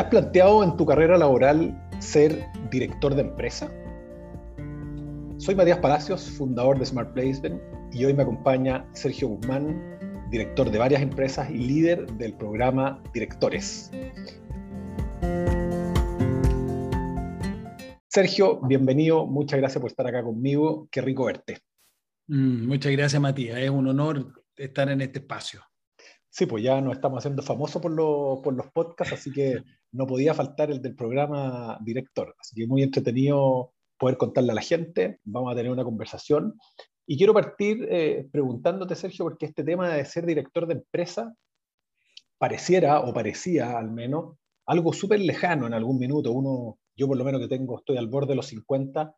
¿Te has planteado en tu carrera laboral ser director de empresa? Soy Matías Palacios, fundador de Smart Placement, y hoy me acompaña Sergio Guzmán, director de varias empresas y líder del programa Directores. Sergio, bienvenido, muchas gracias por estar acá conmigo, qué rico verte. Mm, muchas gracias, Matías, es un honor estar en este espacio. Sí, pues ya nos estamos haciendo famosos por, por los podcasts, así que no podía faltar el del programa director. Así que muy entretenido poder contarle a la gente. Vamos a tener una conversación. Y quiero partir eh, preguntándote, Sergio, porque este tema de ser director de empresa pareciera, o parecía al menos, algo súper lejano en algún minuto. Uno, yo por lo menos que tengo, estoy al borde de los 50,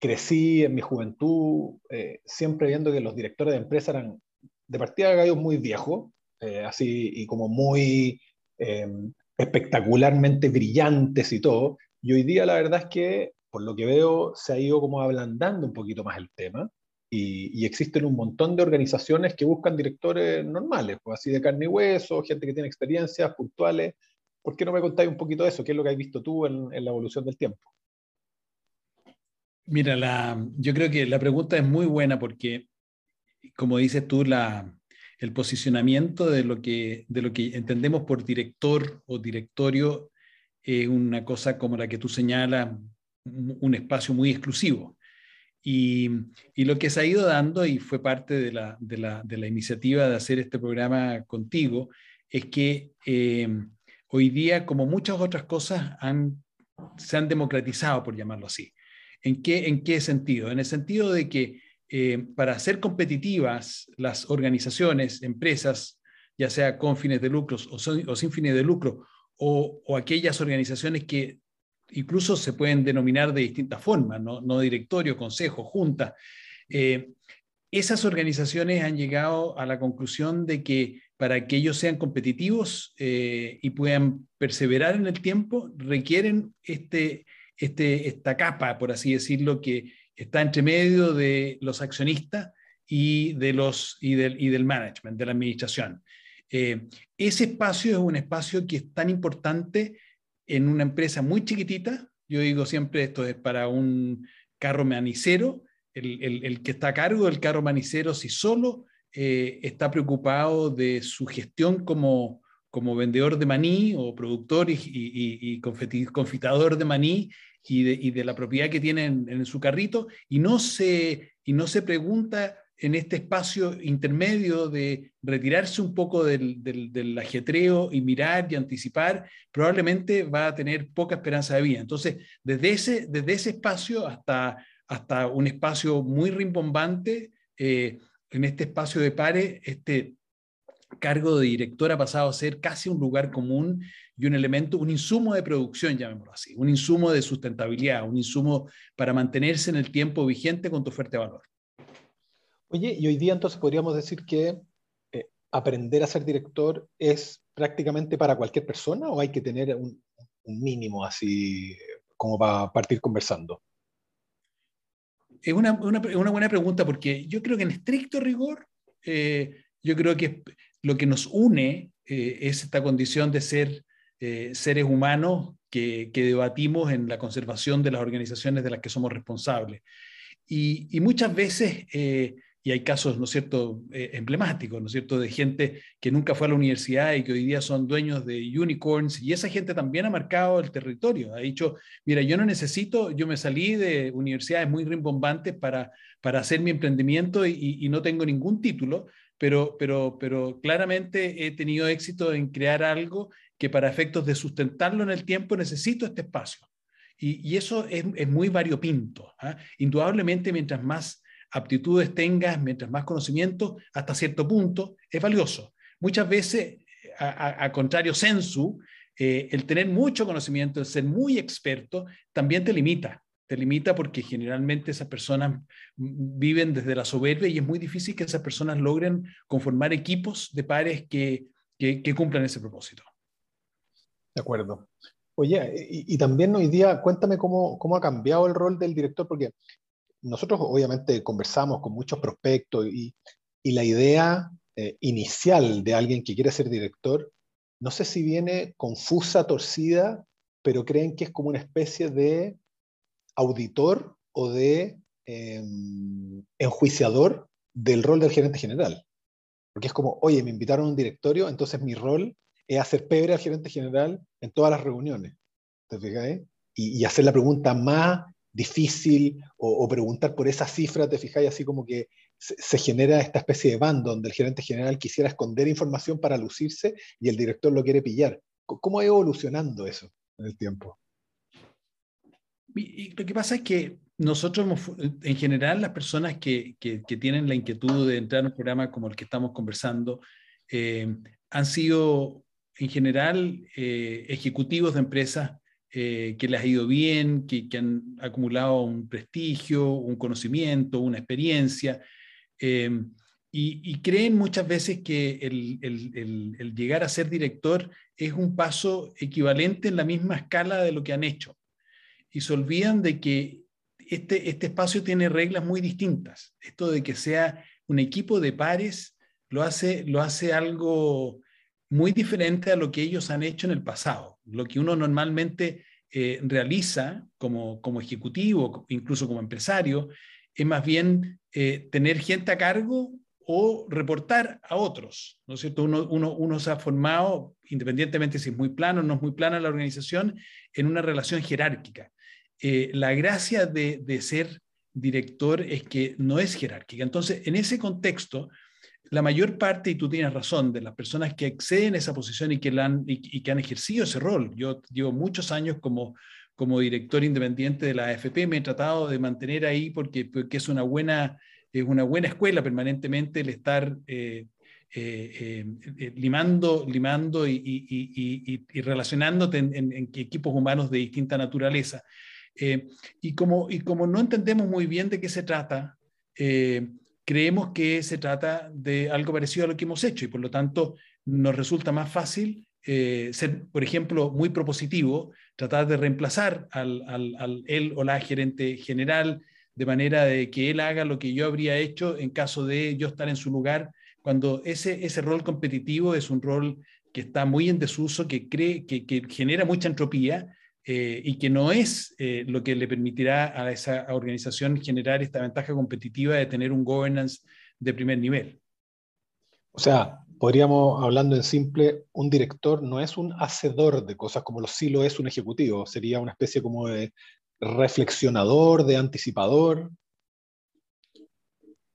crecí en mi juventud eh, siempre viendo que los directores de empresa eran de partida gallos muy viejos, eh, así y como muy espectacularmente brillantes y todo. Y hoy día la verdad es que, por lo que veo, se ha ido como ablandando un poquito más el tema. Y, existen un montón de organizaciones que buscan directores normales, pues así de carne y hueso, gente que tiene experiencias puntuales. ¿Por qué no me contáis un poquito de eso? ¿Qué es lo que has visto tú en, la evolución del tiempo? Mira, la, yo creo que la pregunta es muy buena porque, como dices tú, la, el posicionamiento de lo, que, de lo que entendemos por director o directorio es una cosa como la que tú señalas, un espacio muy exclusivo. Y, y, lo que se ha ido dando, y fue parte de la, de la, de la iniciativa de hacer este programa contigo, es que eh, hoy día, como muchas otras cosas, han, se han democratizado, por llamarlo así. ¿En qué, ¿En qué sentido? En el sentido de que eh, para ser competitivas las organizaciones, empresas, ya sea con fines de lucro o, sin fines de lucro, o, aquellas organizaciones que incluso se pueden denominar de distintas formas, no, directorio, consejo, junta. Eh, esas organizaciones han llegado a la conclusión de que para que ellos sean competitivos eh, y puedan perseverar en el tiempo, requieren este, este, esta capa, por así decirlo, que está entre medio de los accionistas y, de los, y, del, y del management, de la administración. Eh, ese espacio es un espacio que es tan importante en una empresa muy chiquitita. Yo digo siempre esto es para un carro manicero, el, el, que está a cargo del carro manicero, si solo eh, está preocupado de su gestión como, como vendedor de maní o productor y, y, y confitador de maní y de, la propiedad que tiene en, su carrito y no, se, y no se pregunta en este espacio intermedio de retirarse un poco del, del, ajetreo y mirar y anticipar, probablemente va a tener poca esperanza de vida. Entonces, desde ese, desde ese espacio hasta, hasta un espacio muy rimbombante, eh, en este espacio de pares, este cargo de director ha pasado a ser casi un lugar común y un elemento, un insumo de producción, llamémoslo así, un insumo de sustentabilidad, un insumo para mantenerse en el tiempo vigente con tu fuerte valor. Oye, y hoy día entonces podríamos decir que eh, aprender a ser director es prácticamente para cualquier persona o hay que tener un, mínimo así como para partir conversando? Es una, una, una, buena pregunta porque yo creo que en estricto rigor, eh, yo creo que lo que nos une eh, es esta condición de ser eh, seres humanos que, debatimos en la conservación de las organizaciones de las que somos responsables. Y, muchas veces, eh, y hay casos, ¿no es cierto?, emblemáticos, ¿no es cierto?, de gente que nunca fue a la universidad y que hoy día son dueños de unicorns, y esa gente también ha marcado el territorio, ha dicho, mira, yo no necesito, yo me salí de universidades muy rimbombantes para, para hacer mi emprendimiento y, y no tengo ningún título, pero, pero, pero claramente he tenido éxito en crear algo que para efectos de sustentarlo en el tiempo necesito este espacio. Y, eso es, muy variopinto. ¿ah? Indudablemente, mientras más aptitudes tengas, mientras más conocimiento, hasta cierto punto, es valioso. Muchas veces, a, contrario sensu, eh, el tener mucho conocimiento, el ser muy experto, también te limita te limita porque generalmente esas personas viven desde la soberbia y es muy difícil que esas personas logren conformar equipos de pares que, que, cumplan ese propósito. De acuerdo. Oye, y, también hoy día, cuéntame cómo, cómo, ha cambiado el rol del director, porque nosotros obviamente conversamos con muchos prospectos y, y la idea eh, inicial de alguien que quiere ser director no sé si viene confusa, torcida, pero creen que es como una especie de auditor o de em, enjuiciador del rol del gerente general. Porque es como, oye, me invitaron a un directorio, entonces mi rol es hacer pebre al gerente general en todas las reuniones. ¿Te fijáis? Y, hacer la pregunta más difícil o, preguntar por esa cifra, te fijáis, así como que se, genera esta especie de bando donde el gerente general quisiera esconder información para lucirse y el director lo quiere pillar. ¿Cómo ha evolucionando eso en el tiempo? Lo que pasa es que nosotros, en general, las personas que, tienen la inquietud de entrar en un programa como el que estamos conversando, eh, han sido, en general, eh, ejecutivos de empresas eh, que les ha ido bien, que, han acumulado un prestigio, un conocimiento, una experiencia, y, creen muchas veces que el llegar a ser director es un paso equivalente en la misma escala de lo que han hecho. Y se olvidan de que este, este espacio tiene reglas muy distintas. Esto de que sea un equipo de pares lo hace, lo hace algo muy diferente a lo que ellos han hecho en el pasado. Lo que uno normalmente eh, realiza como, como ejecutivo, incluso como empresario, es más bien eh, tener gente a cargo o reportar a otros, ¿no es cierto? Uno, uno, uno, se ha formado, independientemente si es muy plano o no es muy plana la organización, en una relación jerárquica. Eh, la gracia de, ser director es que no es jerárquica. Entonces, en ese contexto, la mayor parte, y tú tienes razón, de las personas que acceden a esa posición y que, han, y, que han ejercido ese rol, yo llevo muchos años como, como director independiente de la AFP, me he tratado de mantener ahí porque, porque es, una buena, es una buena escuela permanentemente el estar eh, eh, limando, limando y, relacionándote en, equipos humanos de distinta naturaleza. Eh, y, como, y como no entendemos muy bien de qué se trata, eh, creemos que se trata de algo parecido a lo que hemos hecho y por lo tanto nos resulta más fácil eh, ser, por ejemplo, muy propositivo, tratar de reemplazar al, al, él o la gerente general de manera de que él haga lo que yo habría hecho en caso de yo estar en su lugar, cuando ese, ese rol competitivo es un rol que está muy en desuso, que, cree, que, que genera mucha entropía eh, y que no es eh, lo que le permitirá a esa organización generar esta ventaja competitiva de tener un governance de primer nivel. O sea, podríamos, hablando en simple, un director no es un hacedor de cosas como lo sí lo es un ejecutivo, sería una especie como de reflexionador, de anticipador.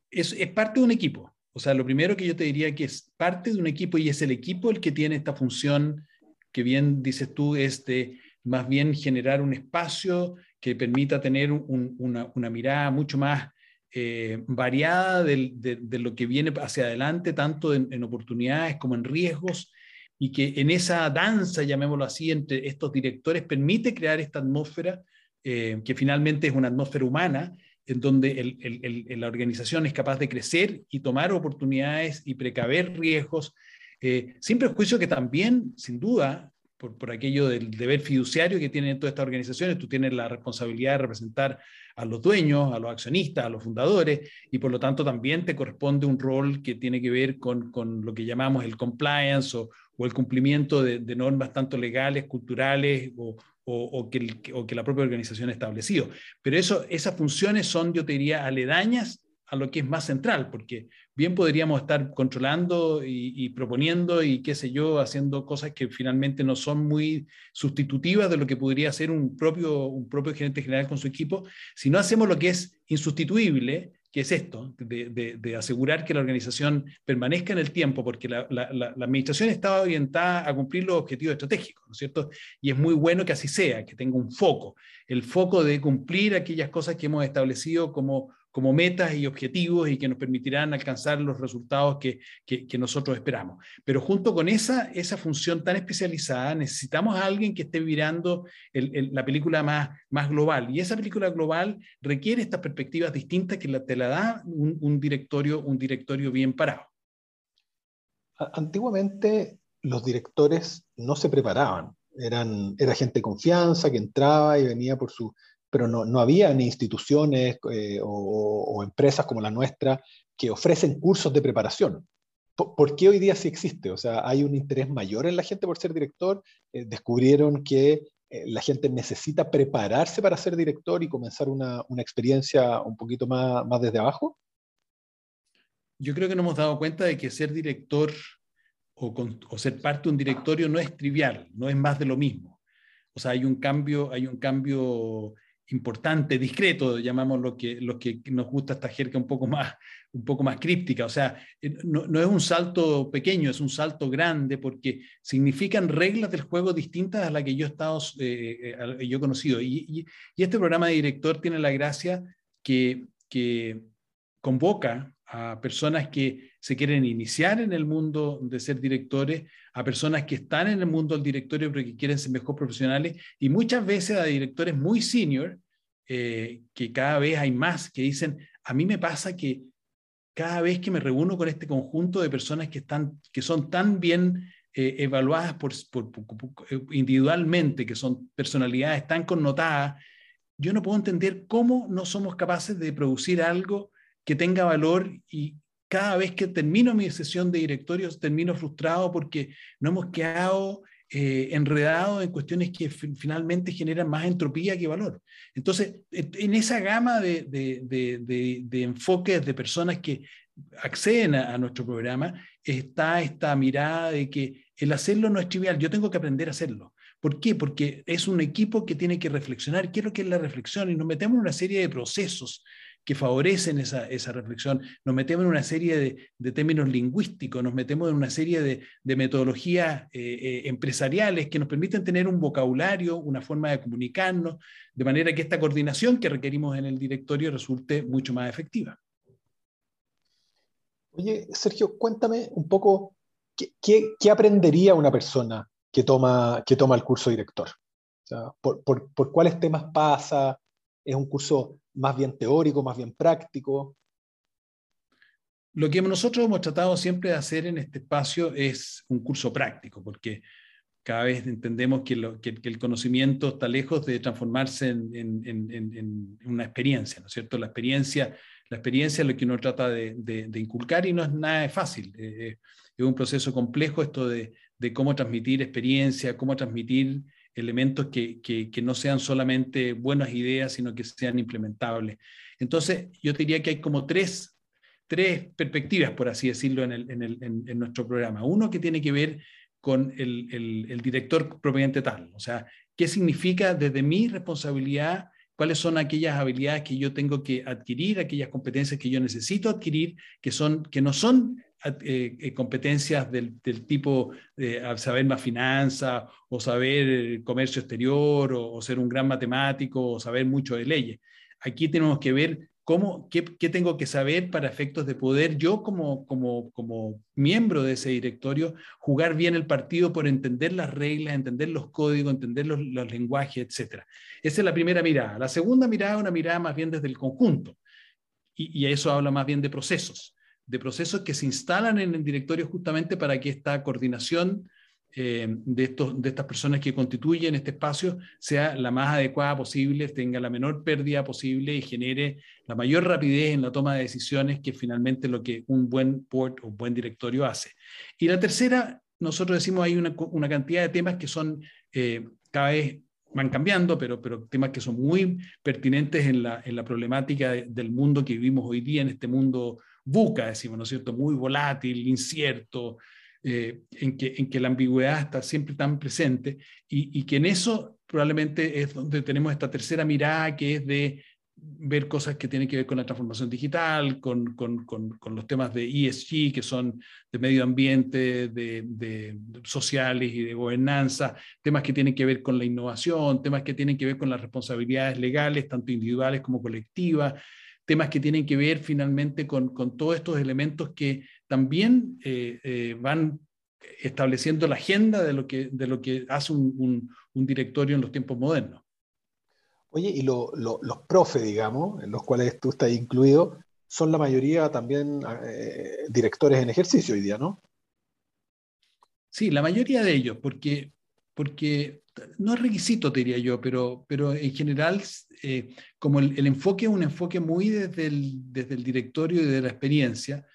Es, es parte de un equipo. O sea, lo primero que yo te diría que es parte de un equipo y es el equipo el que tiene esta función que bien dices tú, es de más bien generar un espacio que permita tener una, mirada mucho más eh, variada de, lo que viene hacia adelante, tanto en, oportunidades como en riesgos, y que en esa danza, llamémoslo así, entre estos directores permite crear esta atmósfera eh, que finalmente es una atmósfera humana, en donde la organización es capaz de crecer y tomar oportunidades y precaver riesgos, eh, sin prejuicio que también, sin duda, por, aquello del deber fiduciario que tienen todas estas organizaciones. Tú tienes la responsabilidad de representar a los dueños, a los accionistas, a los fundadores, y por lo tanto también te corresponde un rol que tiene que ver con, con lo que llamamos el compliance o, o el cumplimiento de, normas tanto legales, culturales o, o, que o, que la propia organización ha establecido. Pero eso, esas funciones son, yo te diría, aledañas a lo que es más central, porque bien podríamos estar controlando y, proponiendo y qué sé yo, haciendo cosas que finalmente no son muy sustitutivas de lo que podría hacer un propio, un propio gerente general con su equipo, si no hacemos lo que es insustituible, que es esto, de, asegurar que la organización permanezca en el tiempo, porque la, la, administración está orientada a cumplir los objetivos estratégicos, ¿no es cierto? Y es muy bueno que así sea, que tenga un foco, el foco de cumplir aquellas cosas que hemos establecido como como metas y objetivos y que nos permitirán alcanzar los resultados que, nosotros esperamos. Pero junto con esa, esa función tan especializada, necesitamos a alguien que esté mirando la película más, más global. Y esa película global requiere estas perspectivas distintas que la, te la da un, un, directorio, un directorio bien parado. Antiguamente los directores no se preparaban. Eran, era gente de confianza que entraba y venía por su pero no, no había ni instituciones eh, o, empresas como la nuestra que ofrecen cursos de preparación. ¿por, qué hoy día sí existe? O sea, ¿hay un interés mayor en la gente por ser director? Eh, ¿Descubrieron que eh, la gente necesita prepararse para ser director y comenzar una, una experiencia un poquito más, más desde abajo? Yo creo que nos hemos dado cuenta de que ser director o, ser parte de un directorio no es trivial, no es más de lo mismo. O sea, hay un cambio, hay un cambio importante, discreto, llamamos lo que, lo que nos gusta esta jerga un poco más, un poco más críptica. O sea, eh, no, no, es un salto pequeño, es un salto grande porque significan reglas del juego distintas a las que yo he, estado, eh, eh yo he conocido. Y, y, y, este programa de director tiene la gracia que, que convoca a personas que se quieren iniciar en el mundo de ser directores, a personas que están en el mundo del directorio pero que quieren ser mejor profesionales y muchas veces a directores muy senior, eh, que cada vez hay más, que dicen, a mí me pasa que cada vez que me reúno con este conjunto de personas que, están, que son tan bien eh, evaluadas por, por, por, individualmente, que son personalidades tan connotadas, yo no puedo entender cómo no somos capaces de producir algo que tenga valor y cada vez que termino mi sesión de directorios termino frustrado porque no hemos quedado eh, enredados en cuestiones que finalmente generan más entropía que valor. Entonces, en esa gama de, de, de, enfoques de personas que acceden a, a, nuestro programa, está esta mirada de que el hacerlo no es trivial, yo tengo que aprender a hacerlo. ¿Por qué? Porque es un equipo que tiene que reflexionar qué es lo que es la reflexión y nos metemos en una serie de procesos que favorecen esa, esa reflexión. Nos metemos en una serie de, de, términos lingüísticos, nos metemos en una serie de, de metodologías eh, eh, empresariales que nos permiten tener un vocabulario, una forma de comunicarnos, de manera que esta coordinación que requerimos en el directorio resulte mucho más efectiva. Oye, Sergio, cuéntame un poco qué, qué, aprendería una persona que toma, que toma el curso director. Por, por, por cuáles temas pasa, es un curso más bien teórico, más bien práctico? Lo que nosotros hemos tratado siempre de hacer en este espacio es un curso práctico, porque cada vez entendemos que, el conocimiento está lejos de transformarse en, una experiencia, ¿no es cierto? La experiencia, la experiencia es lo que uno trata de, inculcar y no es nada fácil. Eh, es un proceso complejo esto de cómo transmitir experiencia, cómo transmitir elementos que, que, no sean solamente buenas ideas, sino que sean implementables. Entonces, yo diría que hay como tres, tres perspectivas, por así decirlo, en, el, en, el, en, nuestro programa. Uno que tiene que ver con el, el, el, director propiamente tal, o sea, qué significa desde mi responsabilidad, cuáles son aquellas habilidades que yo tengo que adquirir, aquellas competencias que yo necesito adquirir, que, son, que no son eh, eh, competencias del, tipo de saber más finanzas o saber eh, comercio exterior o, ser un gran matemático o saber mucho de leyes. Aquí tenemos que ver cómo, qué, tengo que saber para efectos de poder yo como, como, como miembro de ese directorio jugar bien el partido por entender las reglas, entender los códigos, entender los, lenguajes, etc. Esa es la primera mirada. La segunda mirada es una mirada más bien desde el conjunto. Y eso habla más bien de procesos de procesos que se instalan en el directorio justamente para que esta coordinación eh, de, estos, de estas personas que constituyen este espacio sea la más adecuada posible, tenga la menor pérdida posible y genere la mayor rapidez en la toma de decisiones, que finalmente lo que un buen board o buen directorio hace. Y la tercera, nosotros decimos hay una, una cantidad de temas que son eh, cada vez van cambiando, pero, pero temas que son muy pertinentes en la, en la problemática de, del mundo que vivimos hoy día, en este mundo buca, decimos, ¿no es cierto? Muy volátil, incierto, eh, en, que, en que la ambigüedad está siempre tan presente y, que en eso probablemente es donde tenemos esta tercera mirada que es de ver cosas que tienen que ver con la transformación digital, con, con, con, con los temas de ESG, que son de medio ambiente, de, sociales y de gobernanza, temas que tienen que ver con la innovación, temas que tienen que ver con las responsabilidades legales, tanto individuales como colectivas, temas que tienen que ver finalmente con, con todos estos elementos que también eh, eh, van estableciendo la agenda de lo que, de lo que hace un, un, un directorio en los tiempos modernos. Oye, y lo, lo, los profes, digamos, en los cuales tú estás incluido, son la mayoría también eh, directores en ejercicio hoy día, ¿no? Sí, la mayoría de ellos, porque, porque no es requisito, diría yo, pero, pero en general, eh, como el, el, enfoque es un enfoque muy desde el, desde el directorio y de la experiencia,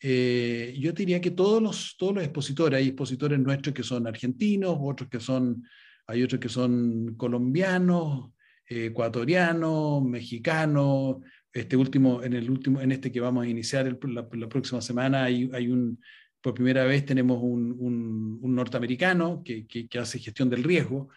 eh, yo diría que todos los, todos los expositores, hay expositores nuestros que son argentinos, otros que son, hay otros que son colombianos, ecuatorianos, mexicanos, este último, en el último, en este que vamos a iniciar la, próxima semana, hay, hay, un, por primera vez tenemos un, un, norteamericano que, que, hace gestión del riesgo.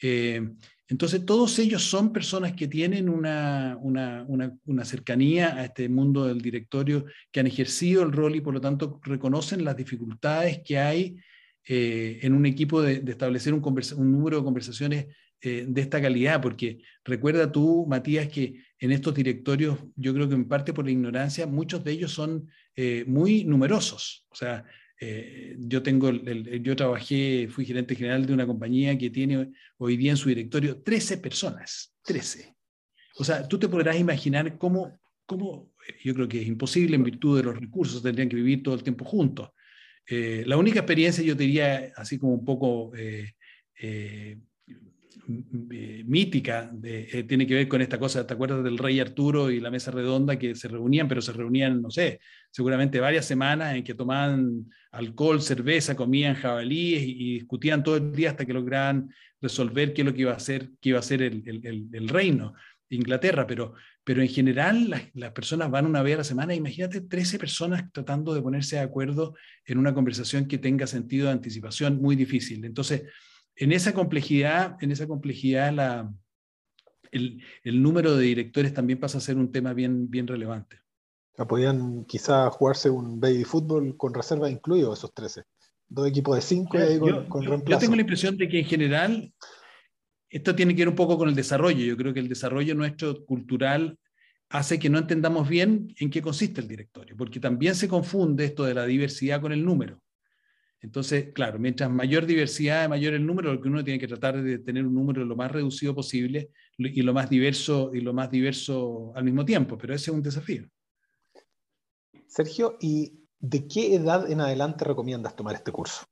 Eh, entonces, todos ellos son personas que tienen una, una, una, cercanía a este mundo del directorio, que han ejercido el rol y por lo tanto reconocen las dificultades que hay eh, en un equipo de, de establecer un, un, número de conversaciones eh, de esta calidad, porque recuerda tú, Matías, que en estos directorios, yo creo que en parte por la ignorancia, muchos de ellos son eh, muy numerosos. O sea, eh, yo tengo, yo trabajé, fui gerente general de una compañía que tiene hoy día en su directorio 13 personas, 13. O sea, tú te podrás imaginar cómo, cómo yo creo que es imposible en virtud de los recursos, tendrían que vivir todo el tiempo juntos. la única experiencia, yo diría, así como un poco mítica, de, eh, tiene que ver con esta cosa, ¿te acuerdas del rey Arturo y la mesa redonda que se reunían, pero se reunían, no sé, seguramente varias semanas en que tomaban alcohol, cerveza, comían jabalíes y, discutían todo el día hasta que lograban resolver qué es lo que iba a hacer, qué iba a ser el, el, el reino. Inglaterra, pero, pero en general las, las, personas van una vez a la semana. Imagínate 13 personas tratando de ponerse de acuerdo en una conversación que tenga sentido de anticipación muy difícil. Entonces, en esa complejidad, en esa complejidad la, el, el, número de directores también pasa a ser un tema bien, bien relevante. podían quizá jugarse un baby fútbol con reserva incluido esos 13. Dos equipos de cinco y con, con reemplazo. Yo tengo la impresión de que en general esto tiene que ver un poco con el desarrollo. Yo creo que el desarrollo nuestro cultural hace que no entendamos bien en qué consiste el directorio, porque también se confunde esto de la diversidad con el número. Entonces, claro, mientras mayor diversidad, mayor el número, lo que uno tiene que tratar de tener un número lo más reducido posible y lo más diverso y lo más diverso al mismo tiempo, pero ese es un desafío. Sergio, ¿y de qué edad en adelante recomiendas tomar este curso?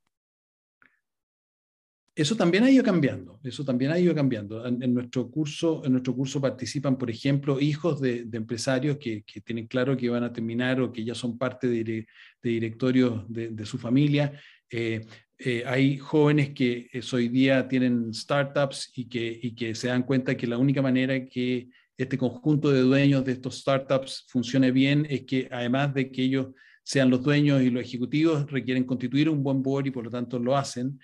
Eso también ha ido cambiando, eso también ha ido cambiando. En, nuestro, curso, en nuestro curso participan, por ejemplo, hijos de, empresarios que, tienen claro que van a terminar o que ya son parte de, de directorios de, su familia. Eh, eh, hay jóvenes que eh, hoy día tienen startups y que, y que se dan cuenta que la única manera que este conjunto de dueños de estos startups funcione bien es que además de que ellos sean los dueños y los ejecutivos, requieren constituir un buen board y por lo tanto lo hacen.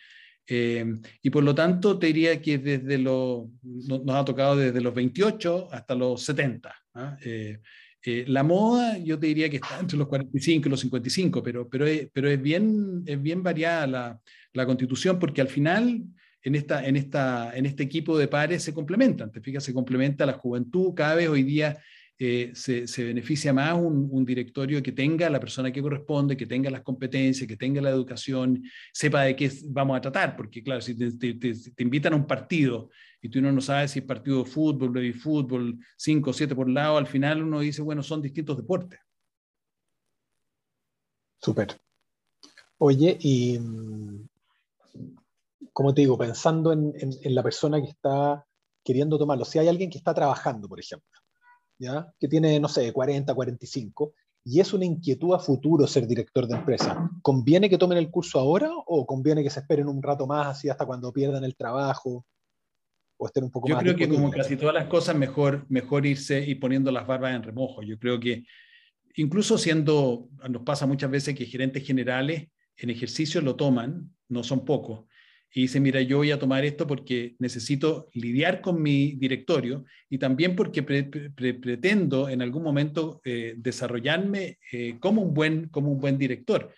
Eh, y por lo tanto, te diría que desde lo, nos ha tocado desde los 28 hasta los 70. ¿ah? Eh, eh, la moda, yo te diría que está entre los 45 y los 55, pero, pero, es, pero es, bien, es bien variada la, la constitución porque al final en, esta, en, esta, en este equipo de pares se complementan. Te fijas, se complementa la juventud. Cada vez hoy día eh, se, beneficia más un, directorio que tenga la persona que corresponde, que tenga las competencias, que tenga la educación, sepa de qué vamos a tratar, porque claro, si te, invitan a un partido y tú no sabes si es partido de fútbol, baby fútbol, 5 o 7 por lado, al final uno dice, bueno, son distintos deportes. Súper. Oye, y mm, como te digo, pensando en la persona que está queriendo tomarlo, si hay alguien que está trabajando, por ejemplo, que tiene, no sé, 40, 45, y es una inquietud a futuro ser director de empresa, ¿conviene que tomen el curso ahora o conviene que se esperen un rato más así hasta cuando pierdan el trabajo? O estén un poco Yo creo que como casi todas las cosas, mejor, mejor irse y poniendo las barbas en remojo. Yo creo que incluso siendo, nos pasa muchas veces que gerentes generales en ejercicio lo toman, no son pocos, y dice, mira, yo voy a tomar esto porque necesito lidiar con mi directorio y también porque pretendo en algún momento eh, desarrollarme eh, como, un buen, como un buen director.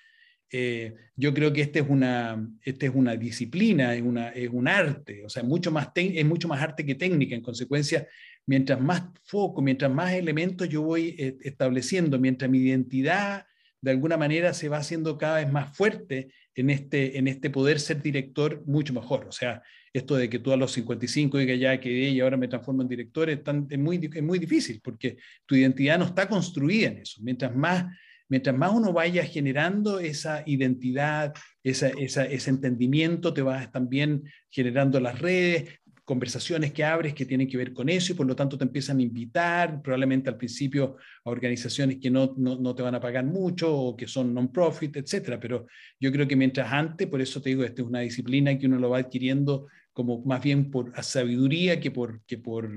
Eh, yo creo que este es una, este es una disciplina, es, una, es un arte, o sea, mucho más es mucho más arte que técnica. En consecuencia, mientras más foco, mientras más elementos yo voy estableciendo, mientras mi identidad de alguna manera se va haciendo cada vez más fuerte en este, en este poder ser director mucho mejor. O sea, esto de que tú a los 55 digas ya quedé y ahora me transformo en director es, es, muy, es muy difícil porque tu identidad no está construida en eso. Mientras más, mientras más uno vaya generando esa identidad, esa, esa, ese entendimiento, te vas también generando las redes, conversaciones que abres que tienen que ver con eso y por lo tanto te empiezan a invitar, probablemente al principio a organizaciones que no, no, te van a pagar mucho o que son non-profit, etcétera. Pero yo creo que mientras antes, por eso te digo, esta es una disciplina que uno lo va adquiriendo como más bien por sabiduría que por, que por,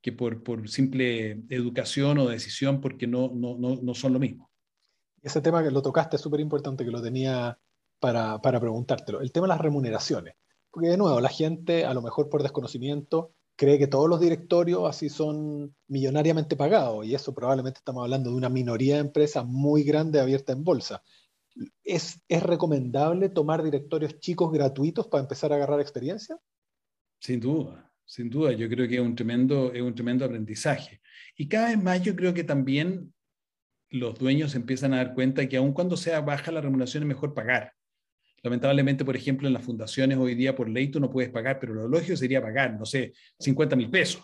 que por, por simple educación o decisión, porque no, no, no, no son lo mismo. Ese tema que lo tocaste es súper importante, que lo tenía para, para preguntártelo. El tema de las remuneraciones. Porque de nuevo, la gente, a lo mejor por desconocimiento, cree que todos los directorios así son millonariamente pagados y eso probablemente estamos hablando de una minoría de empresas muy grande abierta en bolsa. ¿Es, ¿Es recomendable tomar directorios chicos gratuitos para empezar a agarrar experiencia? Sin duda, sin duda. Yo creo que es un tremendo, es un tremendo aprendizaje. Y cada vez más yo creo que también los dueños empiezan a dar cuenta que aun cuando sea baja la remuneración es mejor pagar. Lamentablemente, por ejemplo, en las fundaciones hoy día por ley tú no puedes pagar, pero lo lógico sería pagar, no sé, 50 mil pesos,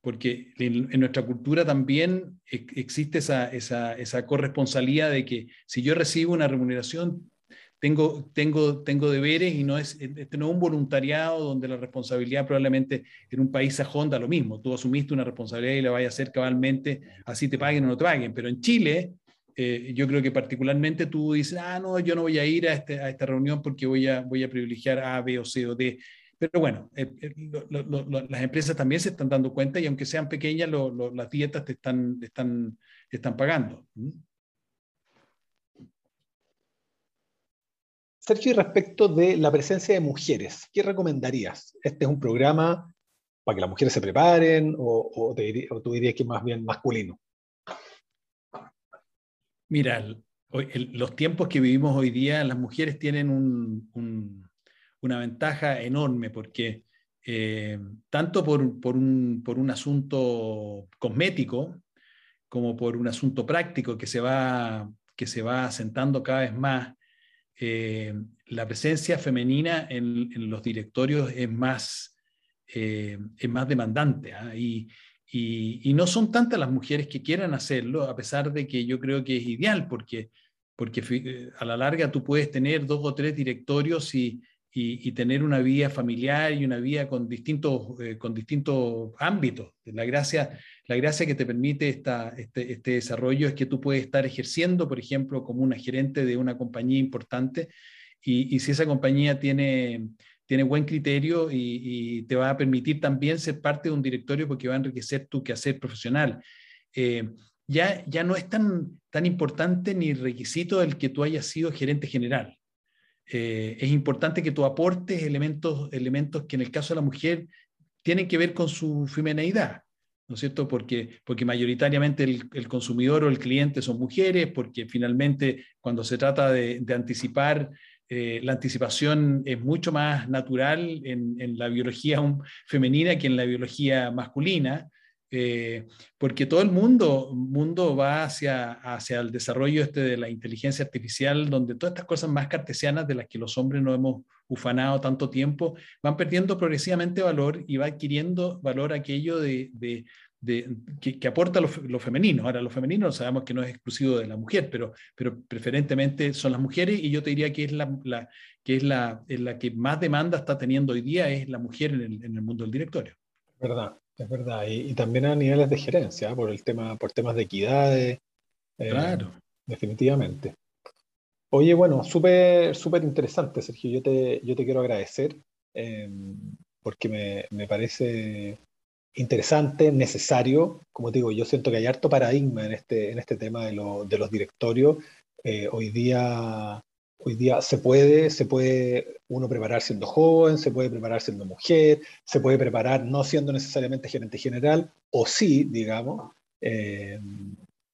porque en, nuestra cultura también existe esa, esa, esa corresponsabilidad de que si yo recibo una remuneración, tengo, tengo, tengo deberes y no es, este no es un voluntariado donde la responsabilidad probablemente en un país sajón da lo mismo. Tú asumiste una responsabilidad y la vayas a hacer cabalmente, así te paguen o no te paguen. Pero en Chile, eh, yo creo que particularmente tú dices, ah, no, yo no voy a ir a, este, a esta reunión porque voy a, voy a privilegiar A, B o C o D. Pero bueno, eh, eh, las empresas también se están dando cuenta y aunque sean pequeñas, las dietas te están, están, están pagando. Sergio, y respecto de la presencia de mujeres, ¿qué recomendarías? ¿Este es un programa para que las mujeres se preparen o, o, tú dirías que más bien masculino? Mira, los tiempos que vivimos hoy día, las mujeres tienen una ventaja enorme porque eh, tanto por, un, asunto cosmético como por un asunto práctico que se va, que se va asentando cada vez más, eh, la presencia femenina en, los directorios es más, eh, es más demandante. ¿ah? Y, no son tantas las mujeres que quieran hacerlo, a pesar de que yo creo que es ideal, porque, porque eh, a la larga tú puedes tener dos o tres directorios y, y, tener una vida familiar y una vida con distintos, eh, con distintos ámbitos. La gracia, la gracia que te permite esta, este, este desarrollo es que tú puedes estar ejerciendo, por ejemplo, como una gerente de una compañía importante y si esa compañía tiene tiene buen criterio y, te va a permitir también ser parte de un directorio porque va a enriquecer tu quehacer profesional. Eh, ya, ya no es tan, tan importante ni requisito el que tú hayas sido gerente general. Eh, es importante que tú aportes elementos, elementos que en el caso de la mujer tienen que ver con su femineidad, ¿no es cierto? Porque, porque mayoritariamente el, consumidor o el cliente son mujeres, porque finalmente cuando se trata de, de anticipar eh, la anticipación es mucho más natural en, la biología femenina que en la biología masculina, eh, porque todo el mundo, mundo va hacia, hacia el desarrollo este de la inteligencia artificial, donde todas estas cosas más cartesianas de las que los hombres no hemos ufanado tanto tiempo, van perdiendo progresivamente valor y va adquiriendo valor aquello de, que, aporta lo, femenino. Ahora, lo femenino sabemos que no es exclusivo de la mujer, pero, pero preferentemente son las mujeres y yo te diría que es la, que es la, la que más demanda está teniendo hoy día es la mujer en el, en el mundo del directorio. Es verdad, es verdad. Y, también a niveles de gerencia, por, el tema, por temas de equidad. Eh, claro. Definitivamente. Oye, bueno, súper súper interesante, Sergio. Yo te, yo te quiero agradecer eh, porque me, me parece interesante, necesario. Como te digo, yo siento que hay harto paradigma en este, en este tema de, de los directorios. Eh, hoy, día, hoy día se puede, se puede uno preparar siendo joven, se puede preparar siendo mujer, se puede preparar no siendo necesariamente gerente general, o sí, digamos. Eh,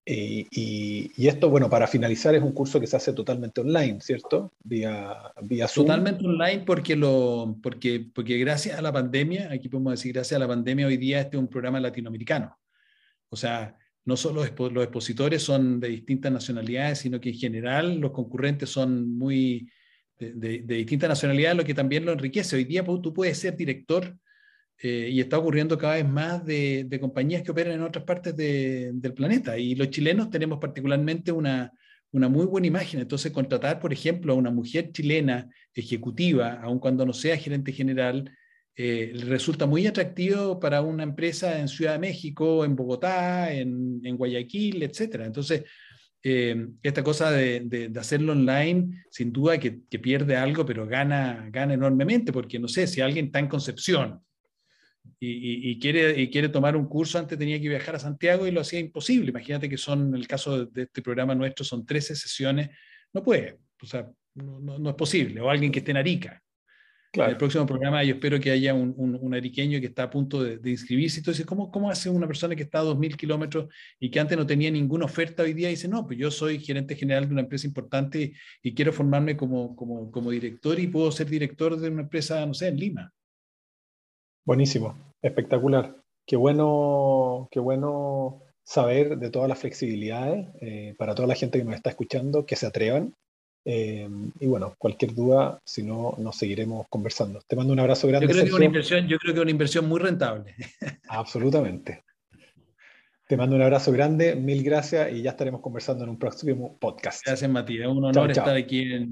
y, esto, bueno, para finalizar, es un curso que se hace totalmente online, ¿cierto? Vía, vía Zoom. Totalmente online porque, lo, porque, porque gracias a la pandemia, aquí podemos decir gracias a la pandemia, hoy día este es un programa latinoamericano. O sea, no solo los expositores son de distintas nacionalidades, sino que en general los concurrentes son muy de, de distintas nacionalidades, lo que también lo enriquece. Hoy día tú puedes ser director eh, y está ocurriendo cada vez más de, compañías que operan en otras partes del planeta. Y los chilenos tenemos particularmente una, una muy buena imagen. Entonces, contratar, por ejemplo, a una mujer chilena ejecutiva, aun cuando no sea gerente general, eh, resulta muy atractivo para una empresa en Ciudad de México, en Bogotá, en, Guayaquil, etc. Entonces, eh, esta cosa de, hacerlo online, sin duda que, pierde algo, pero gana, gana enormemente, porque no sé, si alguien está en Concepción y, quiere, y quiere tomar un curso, antes tenía que viajar a Santiago y lo hacía imposible. Imagínate que son, en el caso de este programa nuestro, son 13 sesiones, no puede, o sea, no, no es posible, o alguien que esté en Arica. En el próximo programa yo espero que haya un, un, ariqueño que está a punto de, inscribirse. Entonces, ¿cómo, ¿cómo hace una persona que está a 2.000 kilómetros y que antes no tenía ninguna oferta hoy día y dice, no, pues yo soy gerente general de una empresa importante y, quiero formarme como, como, como, director y puedo ser director de una empresa, no sé, en Lima? Buenísimo, espectacular. Qué bueno, qué bueno saber de todas las flexibilidades eh, para toda la gente que nos está escuchando, que se atrevan eh, y bueno, cualquier duda, si no, nos seguiremos conversando. Te mando un abrazo grande. Yo creo, que es una inversión, yo creo que es una inversión muy rentable. Absolutamente. Te mando un abrazo grande, mil gracias y ya estaremos conversando en un próximo podcast. Gracias, Matías. Un honor estar aquí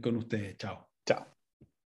con ustedes. Chao.